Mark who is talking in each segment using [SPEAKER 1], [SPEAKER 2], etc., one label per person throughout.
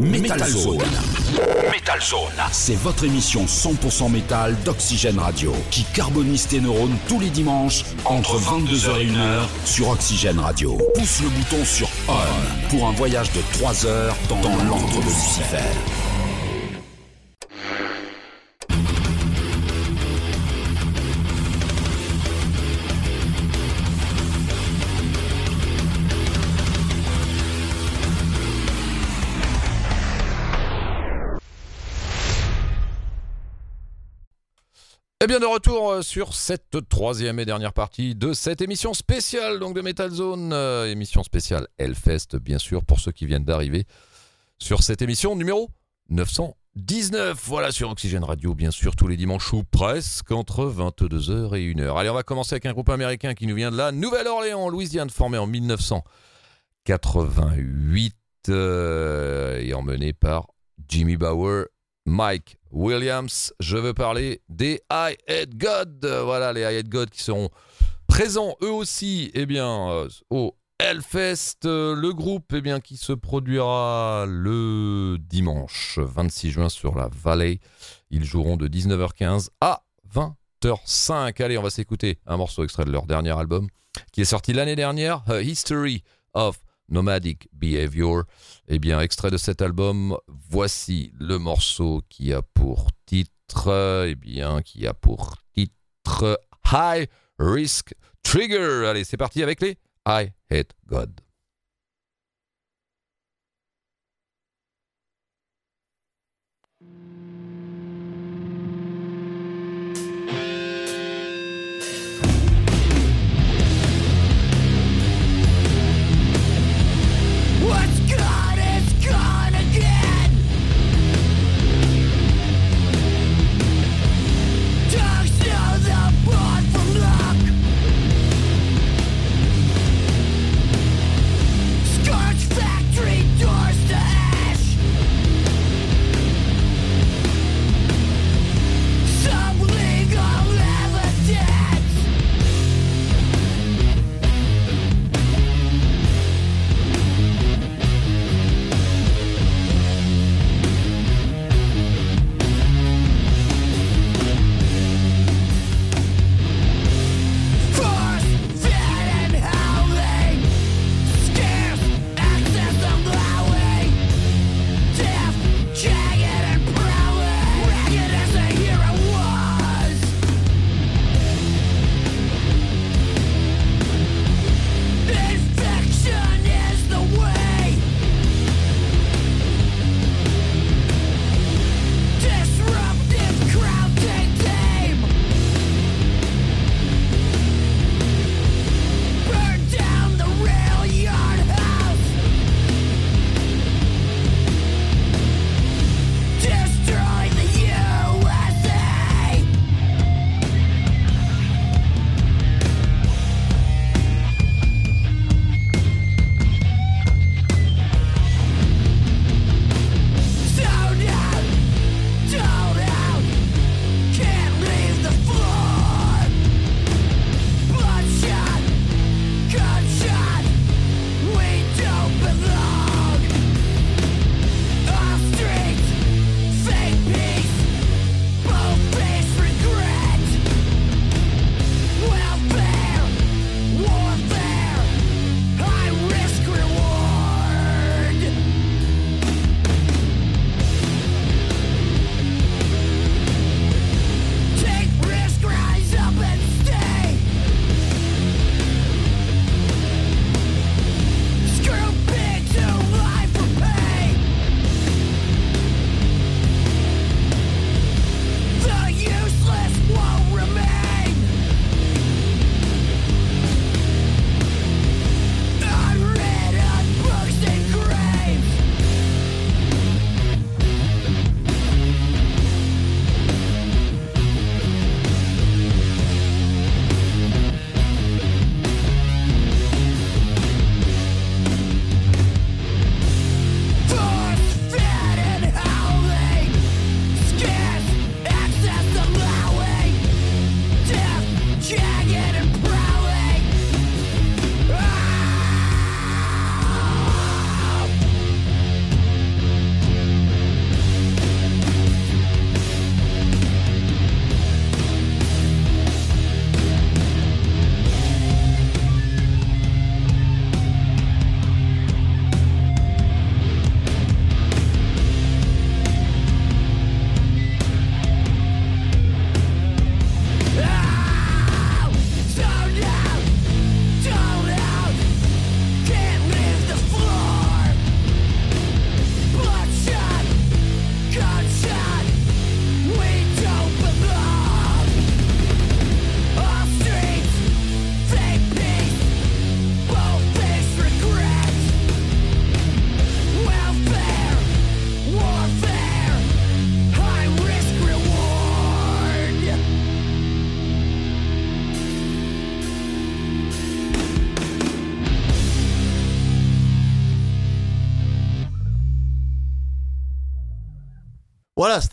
[SPEAKER 1] Metal Zone. Metal Zone. C'est votre émission 100% métal d'Oxygène Radio qui carbonise tes neurones tous les dimanches entre 22h et 1h sur Oxygène Radio. Pousse le bouton sur On pour un voyage de 3 heures dans, dans l'antre de Lucifer.
[SPEAKER 2] Et bien de retour euh, sur cette troisième et dernière partie de cette émission spéciale donc de Metal Zone, euh, émission spéciale Hellfest bien sûr pour ceux qui viennent d'arriver sur cette émission numéro 919. Voilà sur Oxygène Radio bien sûr tous les dimanches ou presque entre 22h et 1h. Allez on va commencer avec un groupe américain qui nous vient de la Nouvelle-Orléans, Louisiane, formé en 1988 euh, et emmené par Jimmy Bauer Mike Williams. Je veux parler des I Hate God. Voilà, les I Hate God qui seront présents eux aussi eh bien, euh, au Hellfest. Le groupe eh bien, qui se produira le dimanche 26 juin sur la Valley. Ils joueront de 19h15 à 20h05. Allez, on va s'écouter un morceau extrait de leur dernier album qui est sorti l'année dernière, A History of Nomadic Behavior. Eh bien, extrait de cet album, voici le morceau qui a pour titre, eh bien, qui a pour titre High Risk Trigger. Allez, c'est parti avec les I Hate God.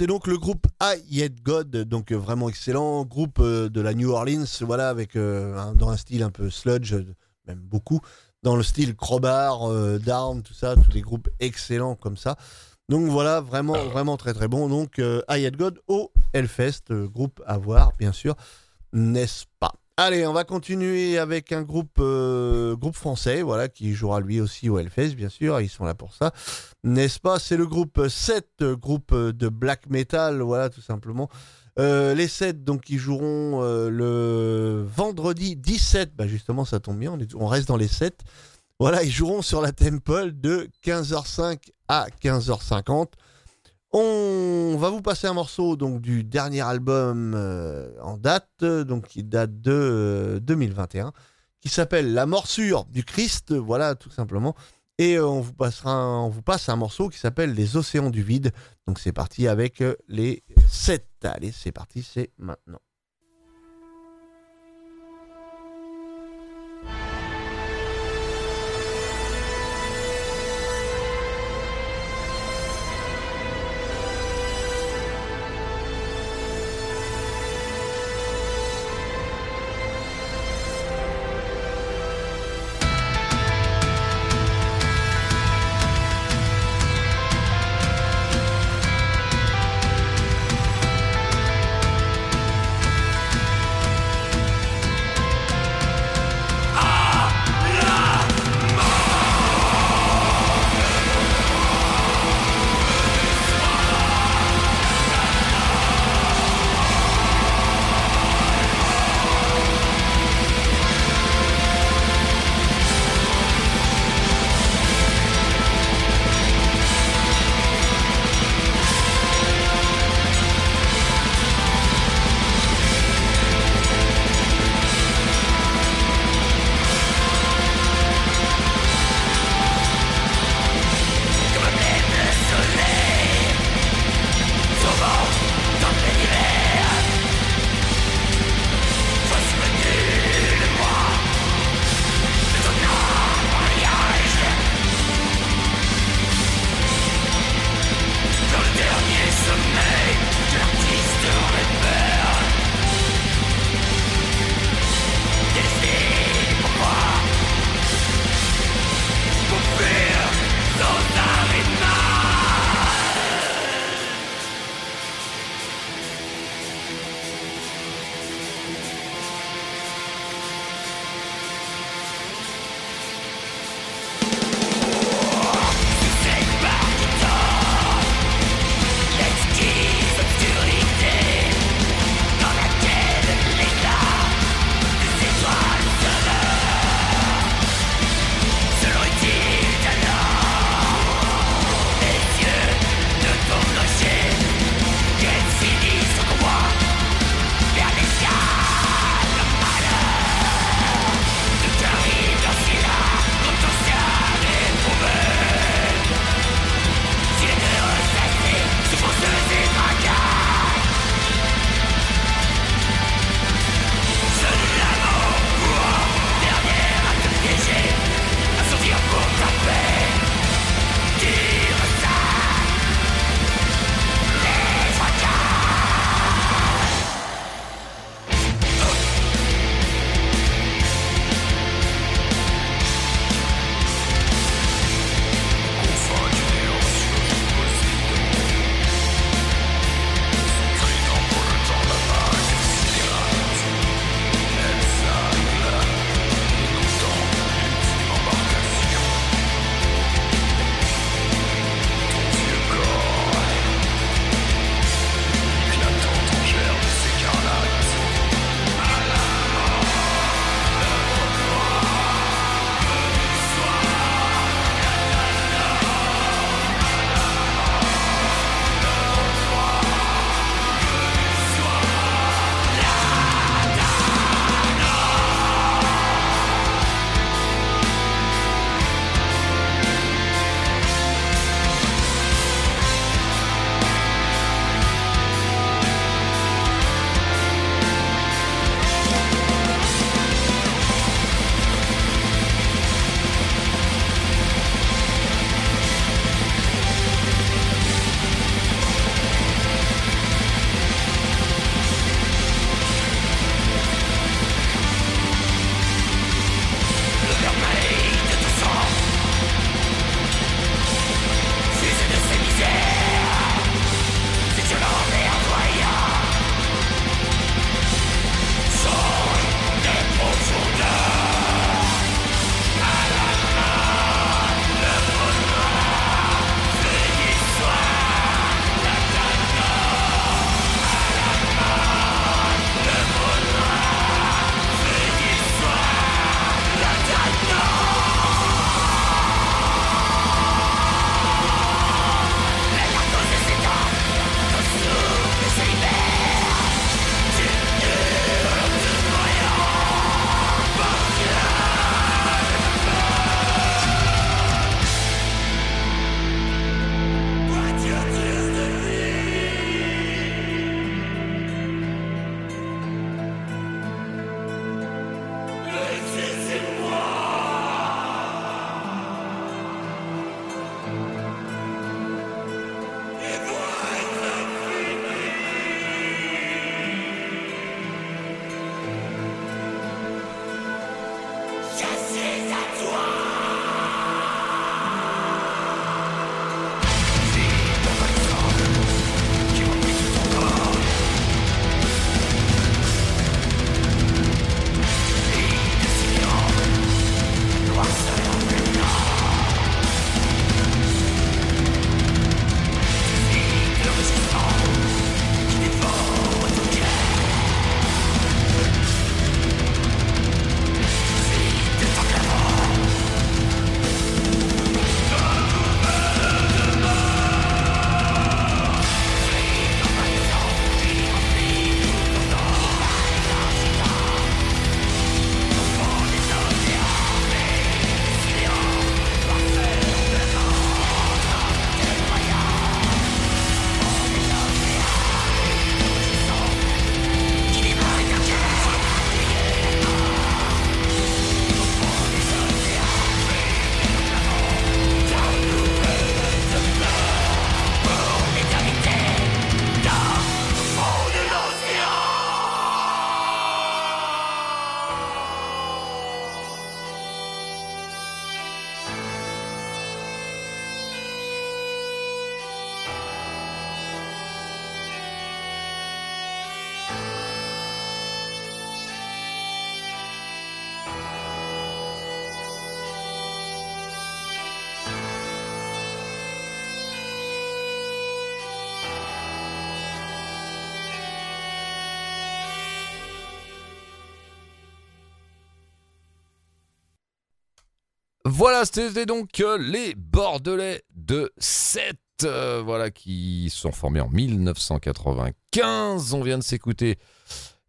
[SPEAKER 3] C'était donc le groupe I Yet God, donc euh, vraiment excellent, groupe euh, de la New Orleans, voilà, avec euh, dans un style un peu sludge, même beaucoup, dans le style crowbar, euh, Down, tout ça, tous des groupes excellents comme ça. Donc voilà, vraiment, vraiment très très bon. Donc euh, I God au Hellfest, euh, groupe à voir, bien sûr, n'est-ce pas? Allez, on va continuer avec un groupe, euh, groupe français, voilà, qui jouera lui aussi au Hellfest, bien sûr, ils sont là pour ça n'est-ce pas? C'est le groupe 7, euh, groupe de black metal, voilà, tout simplement. Euh, les 7, donc, qui joueront euh, le vendredi 17, bah justement, ça tombe bien, on, on reste dans les 7. Voilà, ils joueront sur la Temple de 15h05 à 15h50. On va vous passer un morceau donc du dernier album euh, en date, euh, donc qui date de euh, 2021, qui s'appelle La morsure du Christ, voilà tout simplement. Et euh, on vous passera, on vous passe un morceau qui s'appelle Les océans du vide. Donc c'est parti avec euh, les 7. Allez, c'est parti, c'est maintenant.
[SPEAKER 2] Voilà, c'était donc euh, les Bordelais de 7, euh, voilà, qui sont formés en 1995. On vient de s'écouter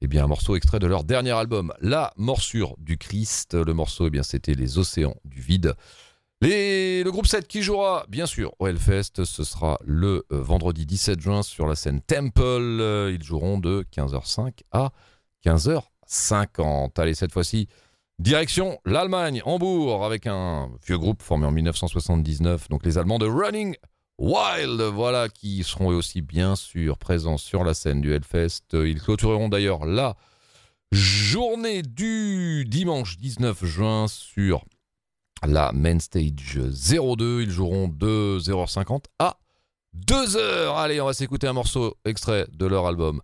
[SPEAKER 2] eh bien, un morceau extrait de leur dernier album, La morsure du Christ. Le morceau, eh bien, c'était Les océans du vide. Les- le groupe 7 qui jouera, bien sûr, au Hellfest, ce sera le euh, vendredi 17 juin sur la scène Temple. Ils joueront de 15h05 à 15h50. Allez, cette fois-ci, direction l'Allemagne, Hambourg, avec un vieux groupe formé en 1979, donc les Allemands de Running Wild, voilà, qui seront aussi bien sûr présents sur la scène du Hellfest. Ils clôtureront d'ailleurs la journée du dimanche 19 juin sur la Main Stage 02. Ils joueront de 0h50 à 2h. Allez, on va s'écouter un morceau extrait de leur album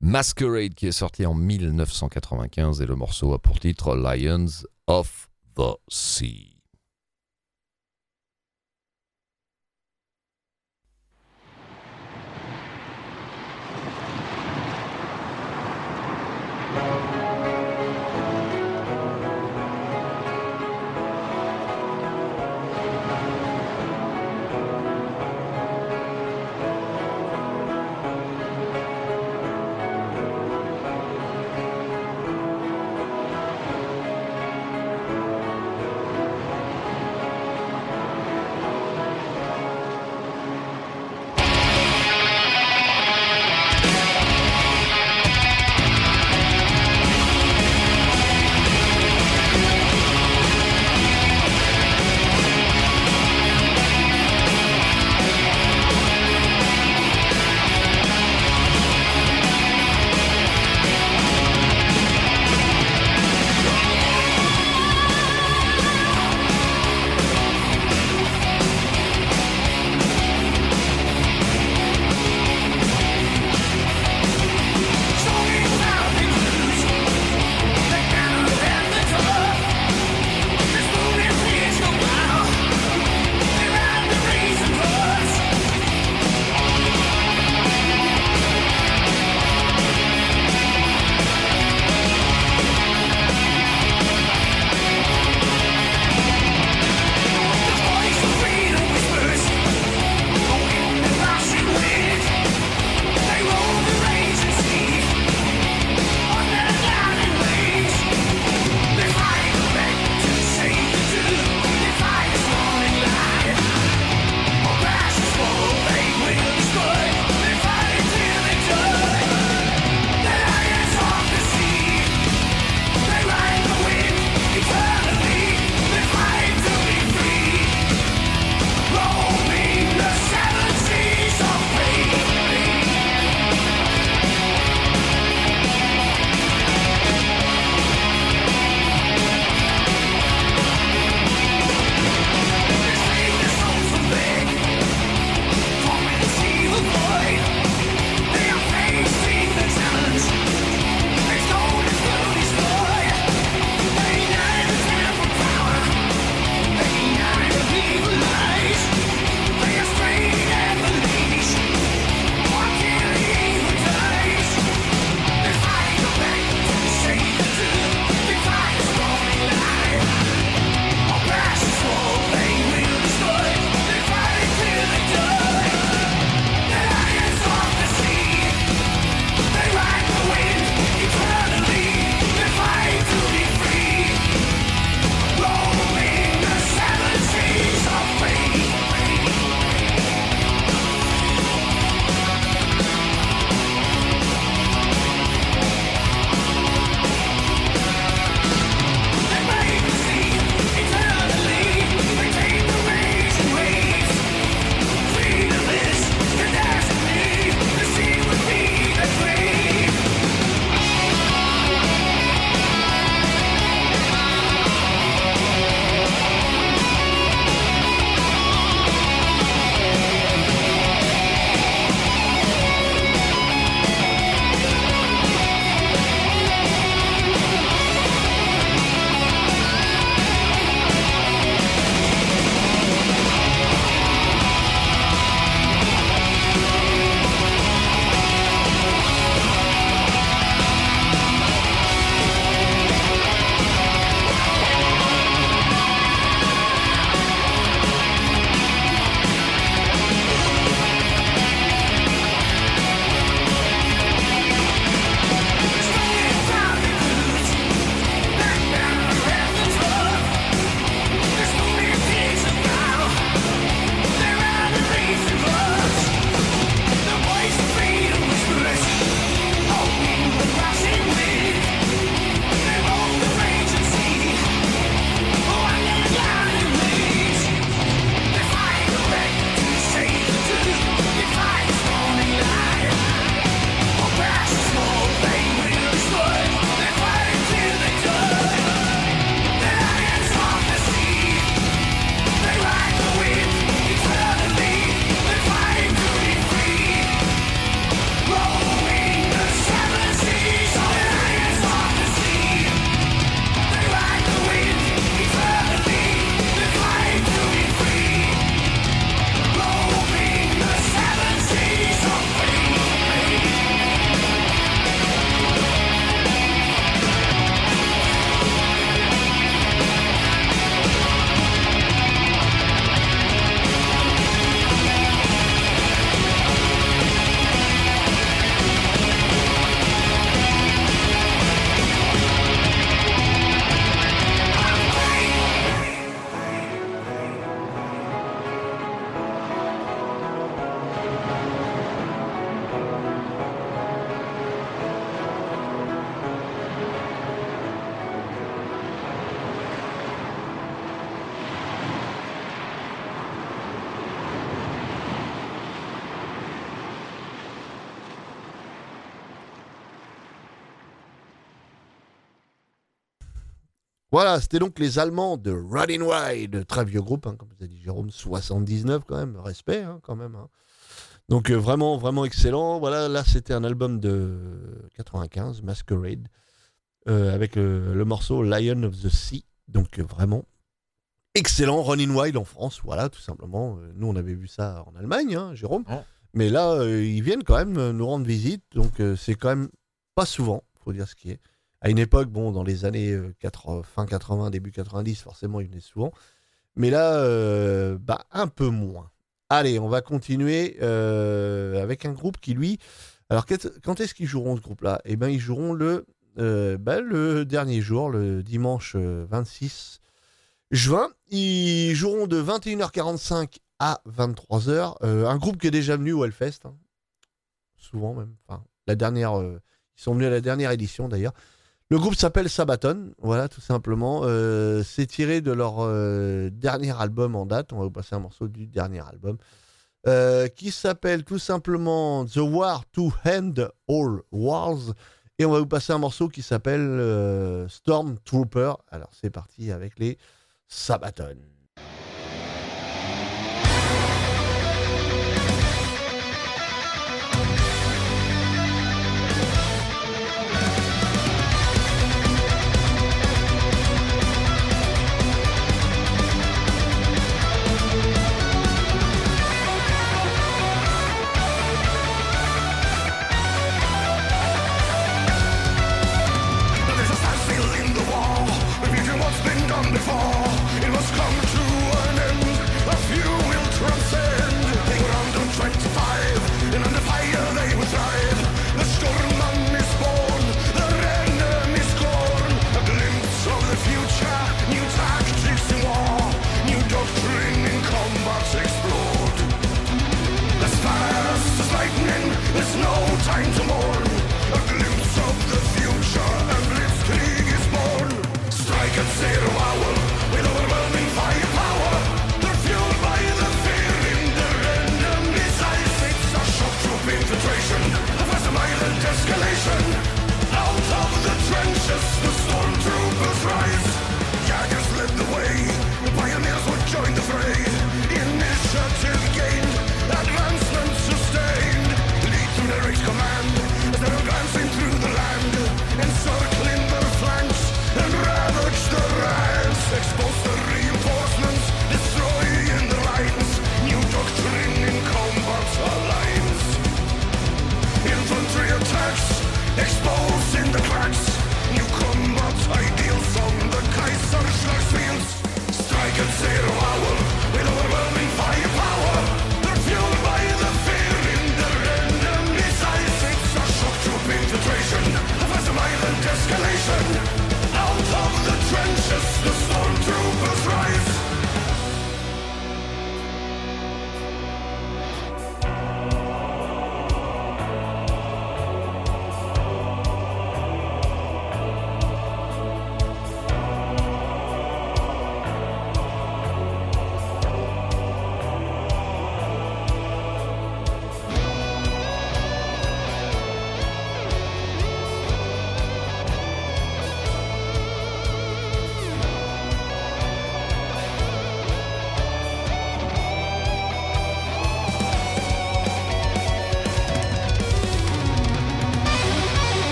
[SPEAKER 2] Masquerade qui est sorti en 1995 et le morceau a pour titre Lions of the Sea.
[SPEAKER 3] Voilà, c'était donc les Allemands de Running Wild, très vieux groupe, hein, comme vous a dit Jérôme, 79 quand même, respect hein, quand même. hein. Donc euh, vraiment, vraiment excellent. Voilà, là c'était un album de 95, Masquerade, euh, avec euh, le morceau Lion of the Sea. Donc euh, vraiment excellent, Running Wild en France, voilà, tout simplement. Nous on avait vu ça en Allemagne, Jérôme. Mais là, ils viennent quand même nous rendre visite, donc c'est quand même pas souvent, faut dire ce qui est. À une époque, bon, dans les années euh, 80, fin 80, début 90, forcément, ils venaient souvent. Mais là, euh, bah, un peu moins. Allez, on va continuer euh, avec un groupe qui, lui. Alors, quand est-ce qu'ils joueront ce groupe-là? Eh bien, ils joueront le, euh, bah, le dernier jour, le dimanche euh, 26 juin. Ils joueront de 21h45 à 23h. Euh, un groupe qui est déjà venu au Hellfest. hein. Souvent, même. Enfin, la dernière. euh, ils sont venus à la dernière édition, d'ailleurs. Le groupe s'appelle Sabaton, voilà, tout simplement. Euh, c'est tiré de leur euh, dernier album en date. On va vous passer un morceau du dernier album. euh, qui s'appelle tout simplement The War to End All Wars. Et on va vous passer un morceau qui s'appelle Stormtrooper. Alors c'est parti avec les Sabaton.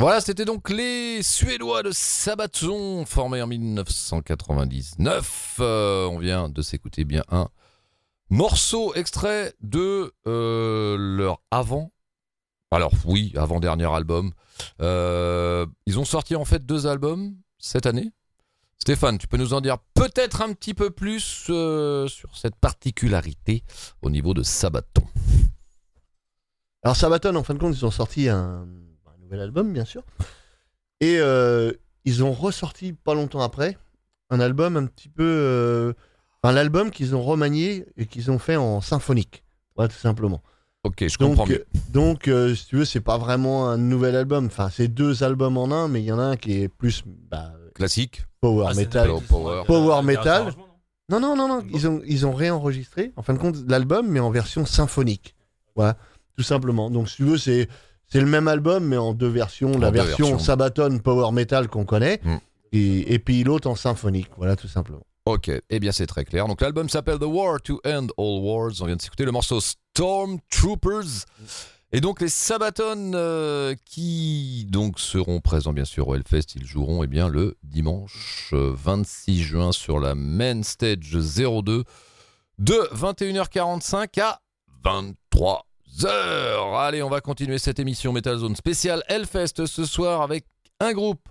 [SPEAKER 2] Voilà, c'était donc les Suédois de Sabaton, formés en 1999. Euh, on vient de s'écouter bien un morceau extrait de euh, leur avant. Alors oui, avant-dernier album. Euh, ils ont sorti en fait deux albums cette année. Stéphane, tu peux nous en dire peut-être un petit peu plus sur cette particularité au niveau de Sabaton?
[SPEAKER 3] Alors Sabaton, en fin de compte, ils ont sorti un nouvel album, bien sûr. Et euh, ils ont ressorti, pas longtemps après, un album un petit peu... euh, Enfin, l'album qu'ils ont remanié et qu'ils ont fait en symphonique. Voilà, tout simplement.
[SPEAKER 2] Ok, je comprends
[SPEAKER 3] Donc,
[SPEAKER 2] mieux.
[SPEAKER 3] euh, donc euh, si tu veux, c'est pas vraiment un nouvel album. Enfin, c'est deux albums en un, mais il y en a un qui est plus bah,
[SPEAKER 2] Classique.
[SPEAKER 3] power
[SPEAKER 4] Ah,
[SPEAKER 3] metal.
[SPEAKER 2] Power.
[SPEAKER 3] Power metal.
[SPEAKER 4] Non,
[SPEAKER 3] non, non, non. Ils ont, ils ont réenregistré, en fin de compte, l'album, mais en version symphonique. Voilà, tout simplement. Donc, si tu veux, c'est, c'est le même album, mais en deux versions.
[SPEAKER 2] En
[SPEAKER 3] la
[SPEAKER 2] deux
[SPEAKER 3] version
[SPEAKER 2] versions.
[SPEAKER 3] Sabaton Power Metal qu'on connaît,
[SPEAKER 2] Mm.
[SPEAKER 3] et, et puis l'autre en symphonique. Voilà, tout simplement.
[SPEAKER 2] Ok, eh bien c'est très clair. Donc l'album s'appelle The War to End All Wars. On vient de s'écouter le morceau Stormtroopers. Et donc les Sabaton euh, qui donc seront présents bien sûr au Hellfest, ils joueront eh bien le dimanche euh, 26 juin sur la Main Stage 02 de 21h45 à 23h. Allez, on va continuer cette émission Metal Zone spéciale Hellfest ce soir avec un groupe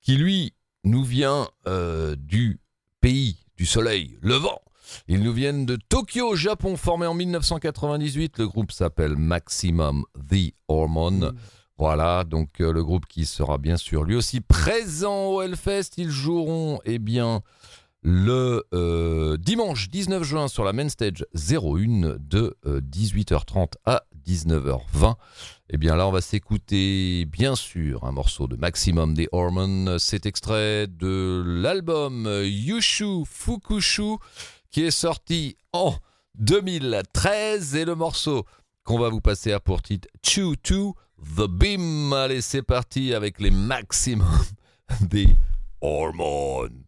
[SPEAKER 2] qui lui nous vient euh, du pays du soleil levant. Ils nous viennent de Tokyo, au Japon, formé en 1998. Le groupe s'appelle Maximum The Hormone. Voilà, donc euh, le groupe qui sera bien sûr lui aussi présent au Hellfest. Ils joueront, eh bien, le euh, dimanche 19 juin sur la main stage 01 de euh, 18h30 à 19h20. Eh bien là, on va s'écouter bien sûr un morceau de Maximum des Hormones. C'est extrait de l'album Yushu Fukushu qui est sorti en 2013 et le morceau qu'on va vous passer à pour titre Chew to the Beam. Allez, c'est parti avec les Maximum des Hormones.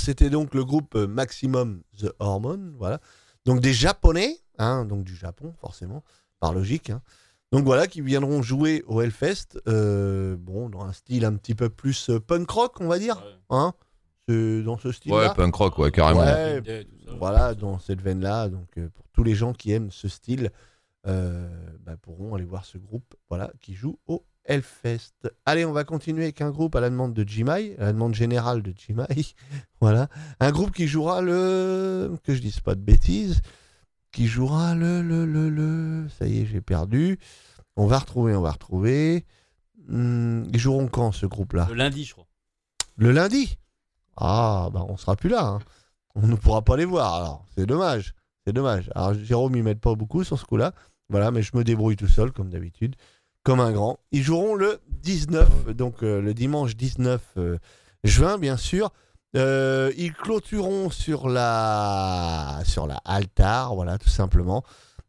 [SPEAKER 3] c'était donc le groupe euh, Maximum The Hormone, voilà. Donc des Japonais, hein, donc du Japon forcément, par logique. hein. Donc voilà, qui viendront jouer au Hellfest, euh, bon, dans un style un petit peu plus euh, punk rock, on va dire, hein, dans ce style-là.
[SPEAKER 2] Ouais, punk rock, ouais, carrément.
[SPEAKER 3] Ouais, voilà, dans cette veine-là. Donc, euh, pour tous les gens qui aiment ce style, euh, bah, pourront aller voir ce groupe voilà, qui joue au Hellfest. Allez, on va continuer avec un groupe à la demande de Jimai, à la demande générale de Jimai. voilà. Un groupe qui jouera le. Que je dise pas de bêtises. Qui jouera le. le, le, le... Ça y est, j'ai perdu. On va retrouver, on va retrouver. Hmm, ils joueront quand ce groupe-là?
[SPEAKER 4] Le lundi, je crois.
[SPEAKER 3] le lundi? Ah, bah on sera plus là. hein. On ne pourra pas les voir. Alors, c'est dommage. C'est dommage. Alors, Jérôme, il m'aide pas beaucoup sur ce coup-là. Voilà, mais je me débrouille tout seul, comme d'habitude. Comme un grand. Ils joueront le 19, donc euh, le dimanche 19 euh, juin, bien sûr. Euh, ils clôtureront sur la altar, voilà, tout simplement.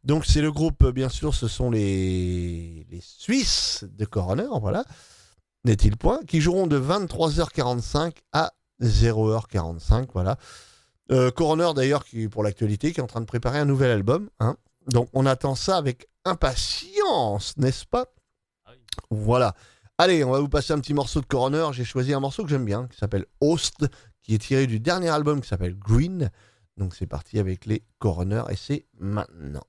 [SPEAKER 3] Donc c'est le groupe, bien sûr, ce sont les, Suisses de Coroner, voilà n'est-il point, qui joueront de 23h45 à 0h45, voilà. Coroner d'ailleurs, qui pour l'actualité, qui est en train de préparer un nouvel album, hein. donc on attend ça avec impatience, n'est-ce pas? Voilà. Allez, on va vous passer un petit morceau de Coroner. J'ai choisi un morceau que j'aime bien, qui s'appelle Host, qui est tiré du dernier album qui s'appelle Green. Donc c'est parti avec les Coroner et c'est maintenant.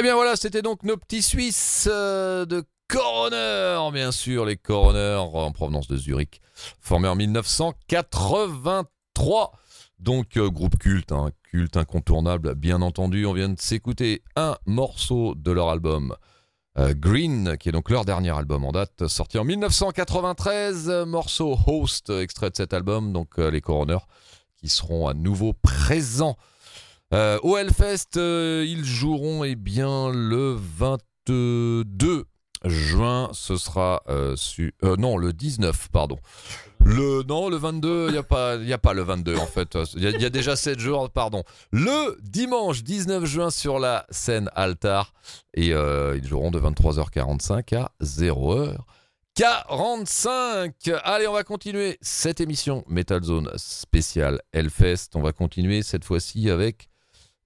[SPEAKER 2] Eh bien voilà, c'était donc nos petits Suisses euh, de Coroner, bien sûr, les Coroner en provenance de Zurich, formés en 1983. Donc euh, groupe culte, hein, culte incontournable, bien entendu. On vient de s'écouter un morceau de leur album euh, Green, qui est donc leur dernier album en date, sorti en 1993. euh, morceau Host, extrait de cet album, donc les Coroners, qui seront à nouveau présents euh, au Hellfest. euh, ils joueront eh bien le 22 juin. Ce sera euh, su- euh, non le 19 pardon. Le non le 22 il y a pas a pas le 22 en fait il y, a- déjà 7 jours pardon. Le dimanche 19 juin sur la scène Altar et ils joueront de 23h45 à 0h. 45 Allez, on va continuer cette émission Metal Zone spéciale Hellfest. On va continuer cette fois-ci avec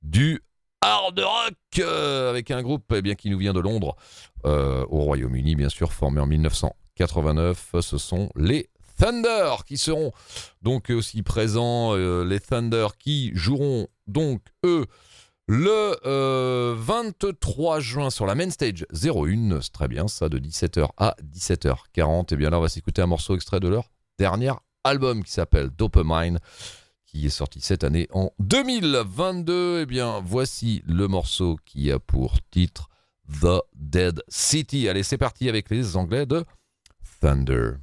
[SPEAKER 2] du hard rock euh, avec un groupe eh bien, qui nous vient de Londres, euh, au Royaume-Uni, bien sûr, formé en 1989. Ce sont les Thunder qui seront donc aussi présents. euh, les Thunder qui joueront donc, eux, le euh, 23 juin sur la main stage 01. C'est très bien, ça, de 17h à 17h40. Et bien là, on va s'écouter un morceau extrait de leur dernier album qui s'appelle Dopamine qui est sorti cette année en 2022. Eh bien, voici le morceau qui a pour titre The Dead City. Allez, c'est parti avec les Anglais de Thunder.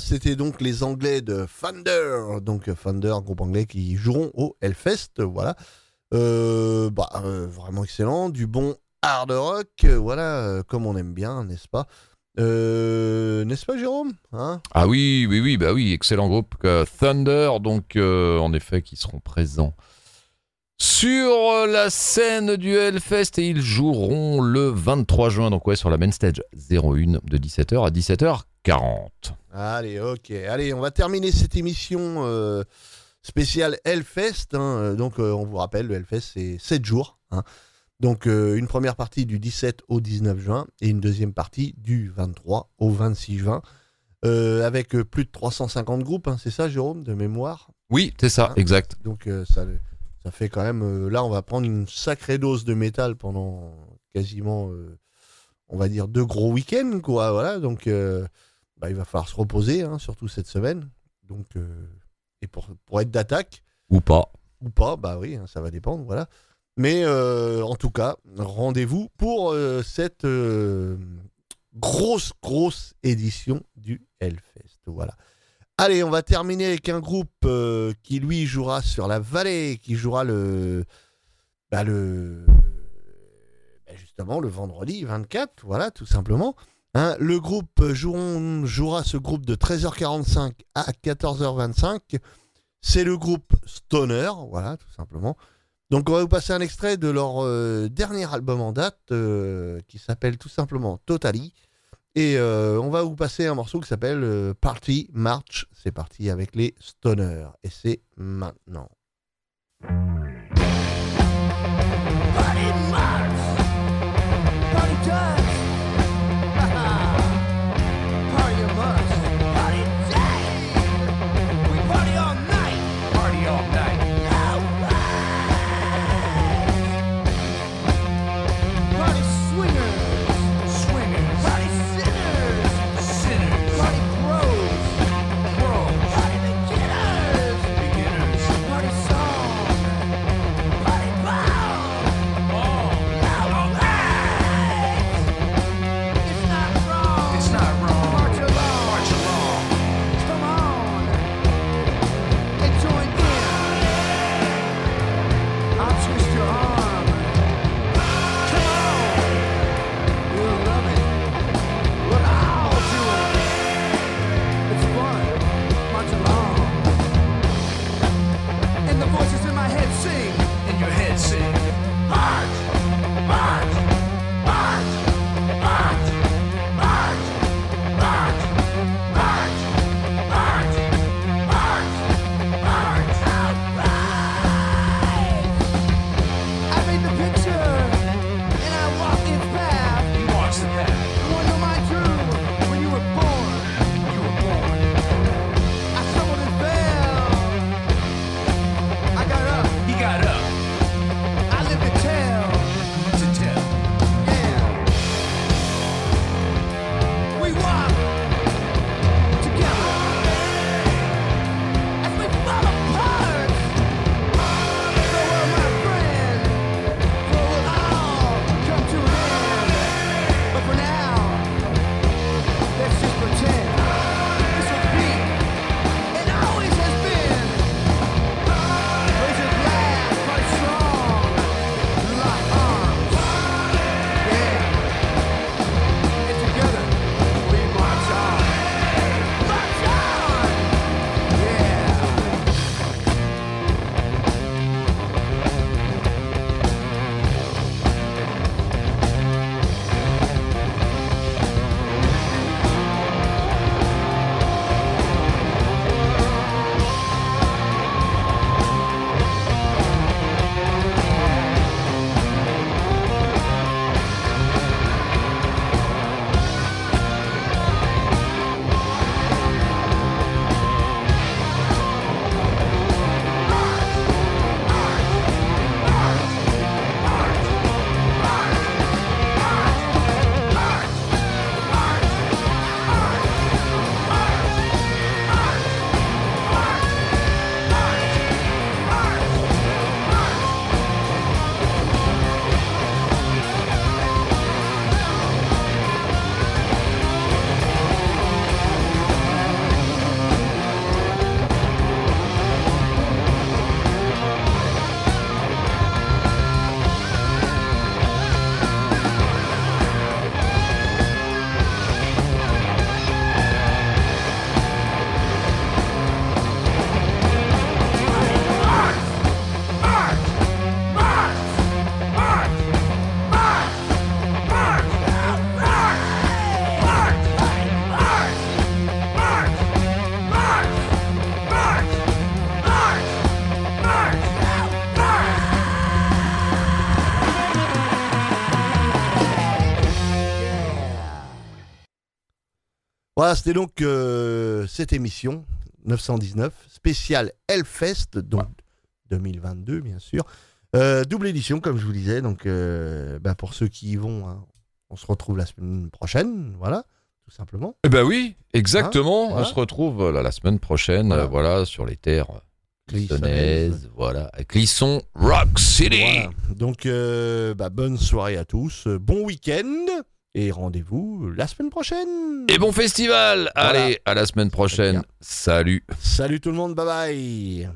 [SPEAKER 3] C'était donc les Anglais de Thunder, donc Thunder, groupe anglais qui joueront au Hellfest, voilà. Euh, bah, euh, vraiment excellent, du bon hard rock, euh, voilà, comme on aime bien, n'est-ce pas? N'est-ce pas Jérôme hein?
[SPEAKER 2] Ah oui, oui, oui, bah oui, excellent groupe Thunder, donc en effet, qui seront présents sur euh, la scène du Hellfest et ils joueront le 23 juin, donc ouais, sur la main stage 01 de 17h à 17h40.
[SPEAKER 3] Allez, ok. Allez, on va terminer cette émission euh, spéciale Hellfest. hein. Donc, euh, on vous rappelle, le Hellfest, c'est 7 jours. hein. Donc, euh, une première partie du 17 au 19 juin et une deuxième partie du 23 au 26 juin. avec plus de 350 groupes, hein, c'est ça, Jérôme, de mémoire?
[SPEAKER 2] Oui, c'est ça, exact.
[SPEAKER 3] Donc, ça, ça fait quand même. euh, là, on va prendre une sacrée dose de métal pendant quasiment, euh, on va dire, deux gros week-ends, quoi. Voilà. Donc, euh, bah, il va falloir se reposer, hein, surtout cette semaine. Donc, et pour, pour être d'attaque
[SPEAKER 2] Ou pas.
[SPEAKER 3] ou pas, bah oui, hein, ça va dépendre, voilà. Mais euh, en tout cas, rendez-vous pour euh, cette euh, grosse, grosse édition du Hellfest. Voilà. Allez, on va terminer avec un groupe euh, qui lui jouera sur la vallée, qui jouera le, bah, le, bah, justement le vendredi 24, voilà, tout simplement. Hein, le groupe joueront- jouera ce groupe de 13h45 à 14h25. C'est le groupe Stoner, voilà, tout simplement. Donc on va vous passer un extrait de leur euh, dernier album en date, euh, qui s'appelle tout simplement Totally. Et euh, on va vous passer un morceau qui s'appelle euh, Party March. C'est parti avec les Stoners. Et c'est maintenant. Voilà, c'était donc euh, cette émission 919 spéciale Hellfest, donc 2022 bien sûr. Euh, double édition, comme je vous disais. Donc, euh, bah, pour ceux qui y vont, hein, on se retrouve la semaine prochaine. Voilà, tout simplement.
[SPEAKER 2] Eh ben oui, exactement.
[SPEAKER 3] Hein, voilà.
[SPEAKER 2] On se retrouve la, semaine prochaine,
[SPEAKER 3] Voilà.
[SPEAKER 2] voilà, sur les terres
[SPEAKER 3] Clissonnaises.
[SPEAKER 2] clissonnaises, voilà, à Clisson Rock City.
[SPEAKER 3] Donc, bah, bonne soirée à tous, bon week-end et rendez-vous la semaine prochaine.
[SPEAKER 2] Et bon festival.
[SPEAKER 3] Voilà.
[SPEAKER 2] Allez, à la semaine prochaine. Salut.
[SPEAKER 3] Salut tout le monde, bye bye.